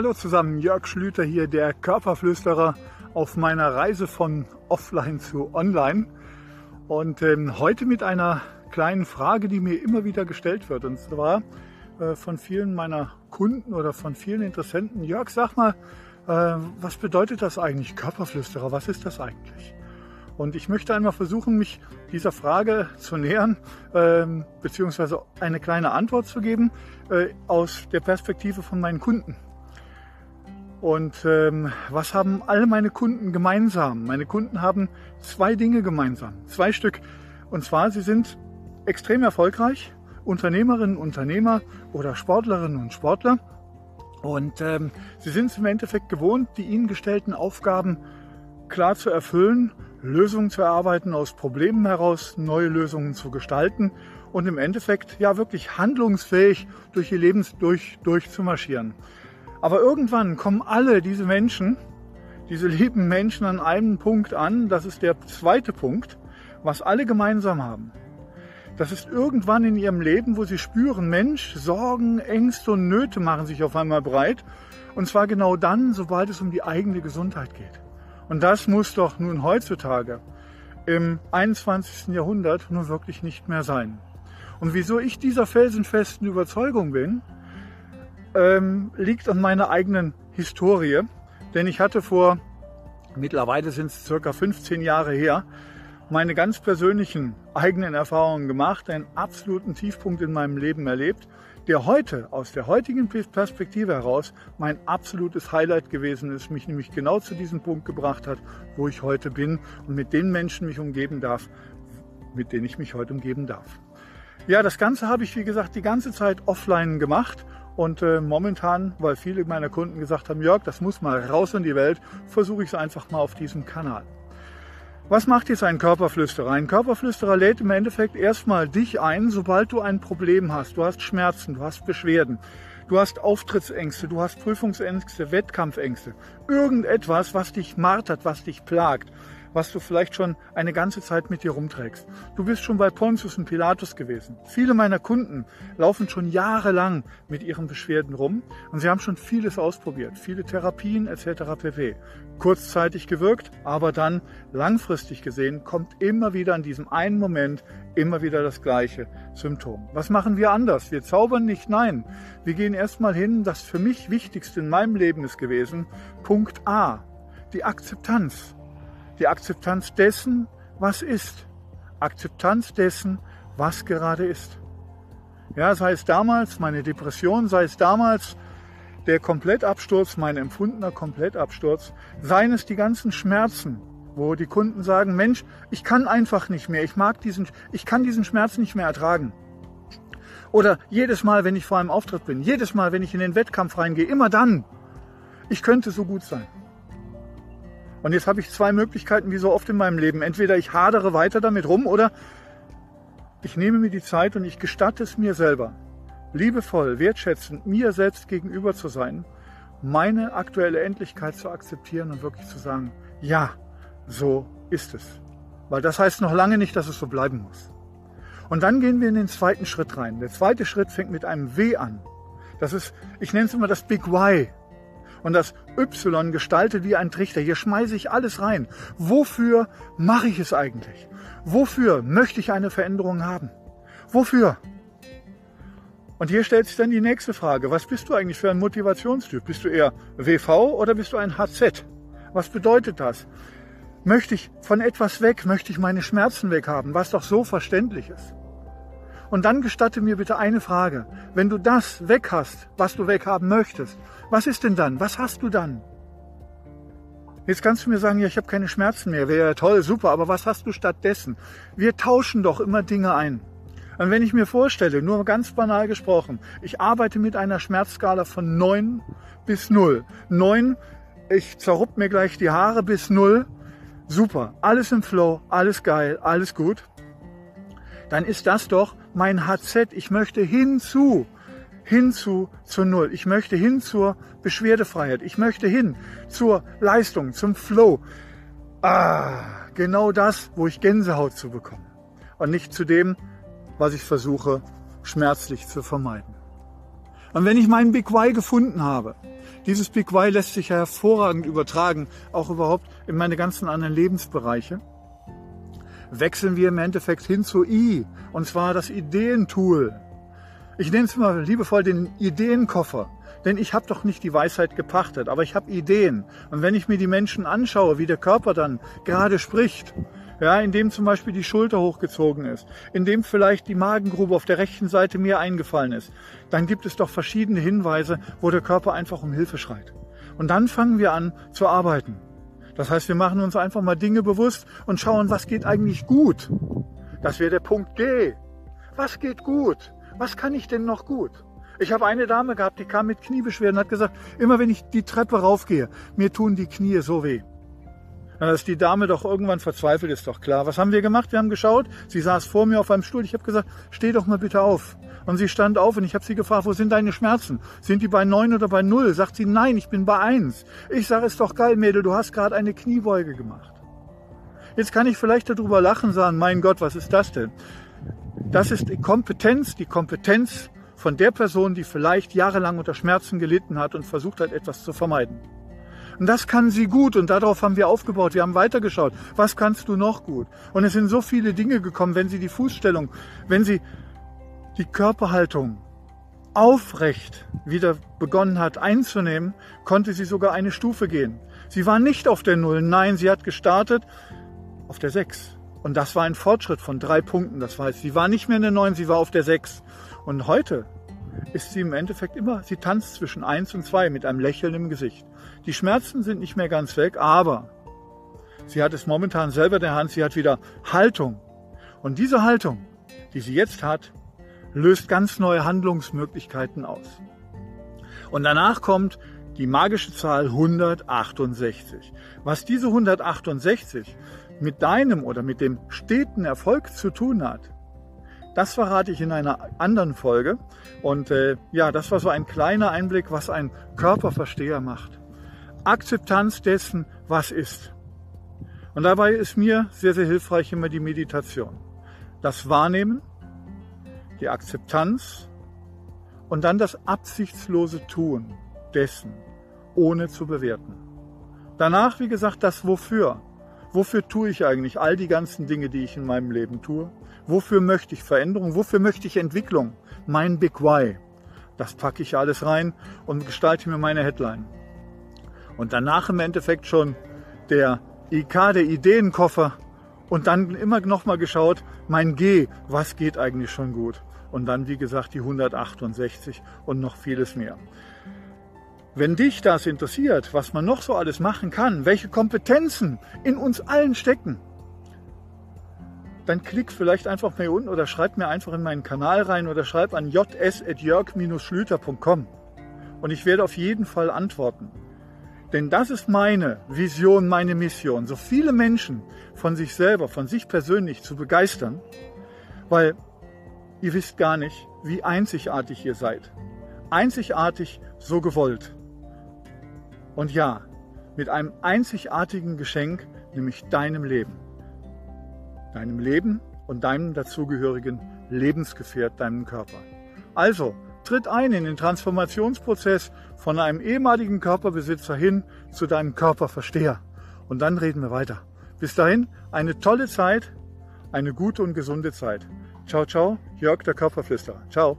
Hallo zusammen, Jörg Schlüter hier, der Körperflüsterer auf meiner Reise von offline zu online. Und ähm, heute mit einer kleinen Frage, die mir immer wieder gestellt wird. Und zwar äh, von vielen meiner Kunden oder von vielen Interessenten. Jörg, sag mal, äh, was bedeutet das eigentlich, Körperflüsterer? Was ist das eigentlich? Und ich möchte einmal versuchen, mich dieser Frage zu nähern, äh, beziehungsweise eine kleine Antwort zu geben äh, aus der Perspektive von meinen Kunden. Und ähm, was haben alle meine Kunden gemeinsam? Meine Kunden haben zwei Dinge gemeinsam, zwei Stück. Und zwar, sie sind extrem erfolgreich, Unternehmerinnen, Unternehmer oder Sportlerinnen und Sportler. Und ähm, sie sind es im Endeffekt gewohnt, die ihnen gestellten Aufgaben klar zu erfüllen, Lösungen zu erarbeiten, aus Problemen heraus neue Lösungen zu gestalten und im Endeffekt ja wirklich handlungsfähig durch ihr Leben durch, durchzumarschieren. Aber irgendwann kommen alle diese Menschen, diese lieben Menschen an einem Punkt an, das ist der zweite Punkt, was alle gemeinsam haben. Das ist irgendwann in ihrem Leben, wo sie spüren, Mensch, Sorgen, Ängste und Nöte machen sich auf einmal breit. Und zwar genau dann, sobald es um die eigene Gesundheit geht. Und das muss doch nun heutzutage im 21. Jahrhundert nur wirklich nicht mehr sein. Und wieso ich dieser felsenfesten Überzeugung bin, ähm, liegt an meiner eigenen Historie. Denn ich hatte vor, mittlerweile sind es circa 15 Jahre her, meine ganz persönlichen eigenen Erfahrungen gemacht, einen absoluten Tiefpunkt in meinem Leben erlebt, der heute aus der heutigen Perspektive heraus mein absolutes Highlight gewesen ist, mich nämlich genau zu diesem Punkt gebracht hat, wo ich heute bin und mit den Menschen mich umgeben darf, mit denen ich mich heute umgeben darf. Ja, das Ganze habe ich, wie gesagt, die ganze Zeit offline gemacht und äh, momentan, weil viele meiner Kunden gesagt haben, Jörg, das muss mal raus in die Welt, versuche ich es einfach mal auf diesem Kanal. Was macht jetzt ein Körperflüsterer? Ein Körperflüsterer lädt im Endeffekt erstmal dich ein, sobald du ein Problem hast. Du hast Schmerzen, du hast Beschwerden, du hast Auftrittsängste, du hast Prüfungsängste, Wettkampfängste. Irgendetwas, was dich martert, was dich plagt was du vielleicht schon eine ganze Zeit mit dir rumträgst. Du bist schon bei Pontius und Pilatus gewesen. Viele meiner Kunden laufen schon jahrelang mit ihren Beschwerden rum und sie haben schon vieles ausprobiert, viele Therapien etc. pp. Kurzzeitig gewirkt, aber dann langfristig gesehen kommt immer wieder an diesem einen Moment immer wieder das gleiche Symptom. Was machen wir anders? Wir zaubern nicht, nein. Wir gehen erstmal hin, das für mich Wichtigste in meinem Leben ist gewesen, Punkt A, die Akzeptanz. Die Akzeptanz dessen, was ist. Akzeptanz dessen, was gerade ist. Ja, sei es damals meine Depression, sei es damals der Komplettabsturz, mein empfundener Komplettabsturz, seien es die ganzen Schmerzen, wo die Kunden sagen, Mensch, ich kann einfach nicht mehr, ich mag diesen, ich kann diesen Schmerz nicht mehr ertragen. Oder jedes Mal, wenn ich vor einem Auftritt bin, jedes Mal, wenn ich in den Wettkampf reingehe, immer dann, ich könnte so gut sein. Und jetzt habe ich zwei Möglichkeiten, wie so oft in meinem Leben. Entweder ich hadere weiter damit rum oder ich nehme mir die Zeit und ich gestatte es mir selber, liebevoll, wertschätzend mir selbst gegenüber zu sein, meine aktuelle Endlichkeit zu akzeptieren und wirklich zu sagen, ja, so ist es. Weil das heißt noch lange nicht, dass es so bleiben muss. Und dann gehen wir in den zweiten Schritt rein. Der zweite Schritt fängt mit einem W an. Das ist, ich nenne es immer das Big Why und das Y gestaltet wie ein Trichter. Hier schmeiße ich alles rein. Wofür mache ich es eigentlich? Wofür möchte ich eine Veränderung haben? Wofür? Und hier stellt sich dann die nächste Frage. Was bist du eigentlich für ein Motivationstyp? Bist du eher WV oder bist du ein HZ? Was bedeutet das? Möchte ich von etwas weg? Möchte ich meine Schmerzen weghaben? Was doch so verständlich ist. Und dann gestatte mir bitte eine Frage. Wenn du das weg hast, was du weghaben möchtest, was ist denn dann? Was hast du dann? Jetzt kannst du mir sagen, ja, ich habe keine Schmerzen mehr. Wäre ja toll, super, aber was hast du stattdessen? Wir tauschen doch immer Dinge ein. Und wenn ich mir vorstelle, nur ganz banal gesprochen, ich arbeite mit einer Schmerzskala von 9 bis 0. 9, ich zerrupp mir gleich die Haare bis 0. Super, alles im Flow, alles geil, alles gut. Dann ist das doch mein HZ. Ich möchte hinzu, hinzu zur Null. Ich möchte hin zur Beschwerdefreiheit. Ich möchte hin zur Leistung, zum Flow. Ah, genau das, wo ich Gänsehaut zu bekommen. Und nicht zu dem, was ich versuche, schmerzlich zu vermeiden. Und wenn ich meinen Big Why gefunden habe, Dieses Big Why lässt sich ja hervorragend übertragen, auch überhaupt in meine ganzen anderen Lebensbereiche. Wechseln wir im Endeffekt hin zu I, und zwar das Ideentool. Ich nenne es mal liebevoll den Ideenkoffer. Denn ich habe doch nicht die Weisheit gepachtet, aber ich habe Ideen. Und wenn ich mir die Menschen anschaue, wie der Körper dann gerade spricht, ja, indem zum Beispiel die Schulter hochgezogen ist, indem vielleicht die Magengrube auf der rechten Seite mir eingefallen ist, dann gibt es doch verschiedene Hinweise, wo der Körper einfach um Hilfe schreit. Und dann fangen wir an zu arbeiten. Das heißt, wir machen uns einfach mal Dinge bewusst und schauen, was geht eigentlich gut. Das wäre der Punkt D. Was geht gut? Was kann ich denn noch gut? Ich habe eine Dame gehabt, die kam mit Kniebeschwerden und hat gesagt, immer wenn ich die Treppe raufgehe, mir tun die Knie so weh. Dass die Dame doch irgendwann verzweifelt ist, doch klar. Was haben wir gemacht? Wir haben geschaut. Sie saß vor mir auf einem Stuhl. Ich habe gesagt, steh doch mal bitte auf. Und sie stand auf und ich habe sie gefragt, wo sind deine Schmerzen? Sind die bei neun oder bei null? Sagt sie, nein, ich bin bei eins. Ich sage, ist doch geil, Mädel, du hast gerade eine Kniebeuge gemacht. Jetzt kann ich vielleicht darüber lachen, sagen, mein Gott, was ist das denn? Das ist die Kompetenz, die Kompetenz von der Person, die vielleicht jahrelang unter Schmerzen gelitten hat und versucht hat, etwas zu vermeiden. Und das kann sie gut und darauf haben wir aufgebaut. Wir haben weitergeschaut. Was kannst du noch gut? Und es sind so viele Dinge gekommen, wenn sie die Fußstellung, wenn sie die Körperhaltung aufrecht wieder begonnen hat einzunehmen, konnte sie sogar eine Stufe gehen. Sie war nicht auf der Null, nein, sie hat gestartet auf der Sechs. Und das war ein Fortschritt von drei Punkten. Das heißt, sie war nicht mehr in der Neun, sie war auf der Sechs. Und heute ist sie im Endeffekt immer, sie tanzt zwischen eins und zwei mit einem Lächeln im Gesicht. Die Schmerzen sind nicht mehr ganz weg, aber sie hat es momentan selber in der Hand, sie hat wieder Haltung. Und diese Haltung, die sie jetzt hat, löst ganz neue Handlungsmöglichkeiten aus. Und danach kommt die magische Zahl 168. Was diese 168 mit deinem oder mit dem steten Erfolg zu tun hat, das verrate ich in einer anderen Folge. Und äh, ja, das war so ein kleiner Einblick, was ein Körperversteher macht. Akzeptanz dessen, was ist. Und dabei ist mir sehr, sehr hilfreich immer die Meditation. Das Wahrnehmen, die Akzeptanz und dann das absichtslose Tun dessen, ohne zu bewerten. Danach, wie gesagt, das Wofür. Wofür tue ich eigentlich all die ganzen Dinge, die ich in meinem Leben tue? Wofür möchte ich Veränderung? Wofür möchte ich Entwicklung? Mein Big Why. Das packe ich alles rein und gestalte mir meine Headline. Und danach im Endeffekt schon der IK, der Ideenkoffer. Und dann immer nochmal geschaut, mein G, was geht eigentlich schon gut? Und dann, wie gesagt, die 168 und noch vieles mehr. Wenn dich das interessiert, was man noch so alles machen kann, welche Kompetenzen in uns allen stecken, dann klick vielleicht einfach mal hier unten oder schreib mir einfach in meinen Kanal rein oder schreib an js.jörg-schlüter.com und ich werde auf jeden Fall antworten. Denn das ist meine Vision, meine Mission, so viele Menschen von sich selber, von sich persönlich zu begeistern, weil ihr wisst gar nicht, wie einzigartig ihr seid. Einzigartig, so gewollt. Und ja, mit einem einzigartigen Geschenk, nämlich deinem Leben. Deinem Leben und deinem dazugehörigen Lebensgefährt, deinem Körper. Also, tritt ein in den Transformationsprozess von einem ehemaligen Körperbesitzer hin zu deinem Körperversteher. Und dann reden wir weiter. Bis dahin, eine tolle Zeit, eine gute und gesunde Zeit. Ciao, ciao, Jörg der Körperflüsterer. Ciao.